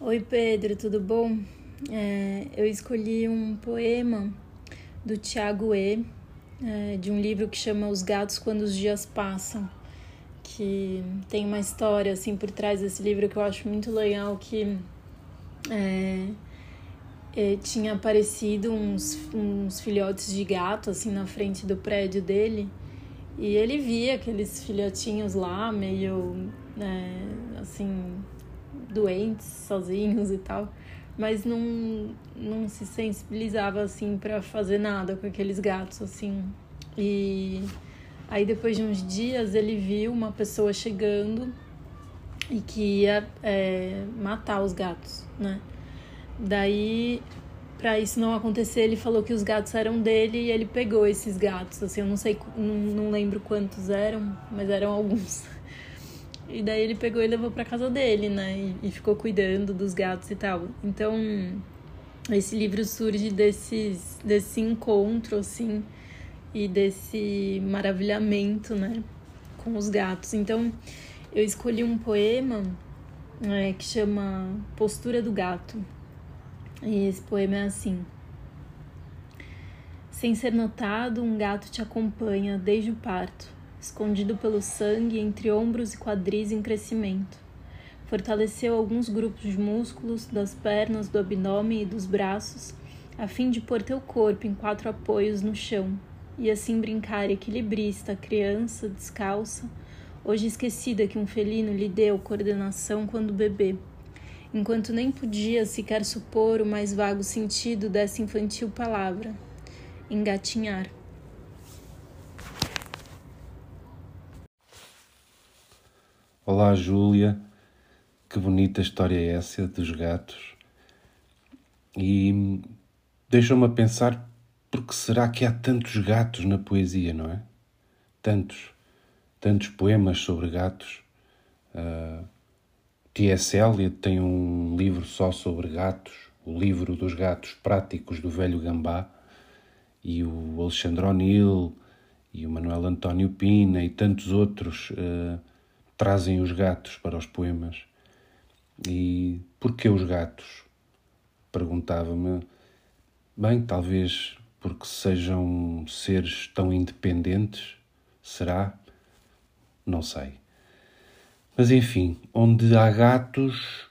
Oi Pedro, tudo bom? É, eu escolhi um poema do Tiago E, é, de um livro que chama Os Gatos Quando os Dias Passam, que tem uma história assim por trás desse livro que eu acho muito legal, que é, é, tinha aparecido uns, uns filhotes de gato assim na frente do prédio dele e ele via aqueles filhotinhos lá meio é, assim doentes, sozinhos e tal, mas não, não se sensibilizava assim para fazer nada com aqueles gatos assim. E aí depois de uns dias ele viu uma pessoa chegando e que ia é, matar os gatos, né? Daí, para isso não acontecer, ele falou que os gatos eram dele e ele pegou esses gatos. Assim, eu não sei, não, não lembro quantos eram, mas eram alguns. E daí ele pegou e levou para casa dele, né? E, ficou cuidando dos gatos e tal. Então, esse livro surge desses, desse encontro, assim, e desse maravilhamento, né? Com os gatos. Então, eu escolhi um poema é, que chama Postura do Gato. E esse poema é assim. Sem ser notado, um gato te acompanha desde o parto escondido pelo sangue entre ombros e quadris em crescimento. Fortaleceu alguns grupos de músculos das pernas, do abdômen e dos braços, a fim de pôr teu corpo em quatro apoios no chão e assim brincar equilibrista, criança, descalça, hoje esquecida que um felino lhe deu coordenação quando bebê, enquanto nem podia sequer supor o mais vago sentido dessa infantil palavra: engatinhar. Olá, Júlia. Que bonita história é essa dos gatos. E deixa-me a pensar porque será que há tantos gatos na poesia, não é? Tantos, tantos poemas sobre gatos. Uh, T.S. Eliot tem um livro só sobre gatos, o livro dos gatos práticos do velho Gambá, e o Alexandre O'Neill e o Manuel António Pina e tantos outros uh, trazem os gatos para os poemas. E porquê os gatos? Perguntava-me. Bem, talvez porque sejam seres tão independentes. Será? Não sei. Mas enfim, onde há gatos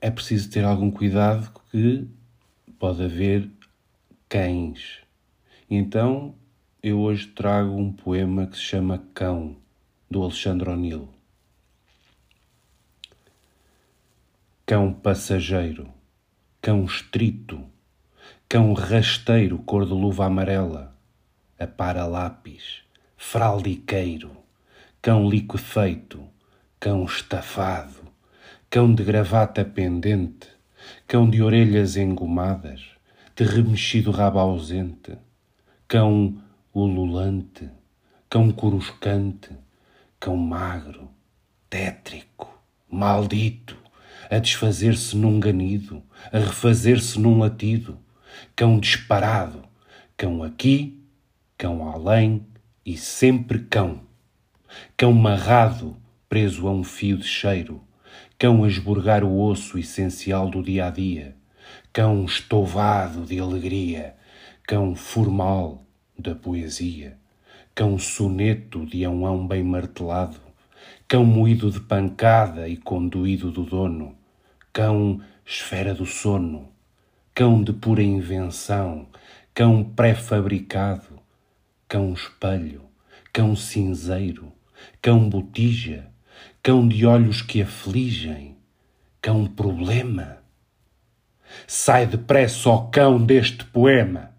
é preciso ter algum cuidado que pode haver cães. E então eu hoje trago um poema que se chama Cão, do Alexandre O'Neill. Cão passageiro, cão estrito, cão rasteiro cor de luva amarela, apara lápis, fraldiqueiro, cão liquefeito, cão estafado, cão de gravata pendente, cão de orelhas engomadas, de remexido rabo ausente, cão ululante, cão coruscante, cão magro, tétrico, maldito, a desfazer-se num ganido, a refazer-se num latido, cão disparado, cão aqui, cão além e sempre cão. Cão marrado, preso a um fio de cheiro, cão a esburgar o osso essencial do dia a dia, cão estovado de alegria, cão formal da poesia, cão soneto de ão bem martelado, cão moído de pancada e conduído do dono, cão esfera do sono, cão de pura invenção, cão pré-fabricado, cão espelho, cão cinzeiro, cão botija, cão de olhos que afligem, cão problema. Sai depressa, ó cão, deste poema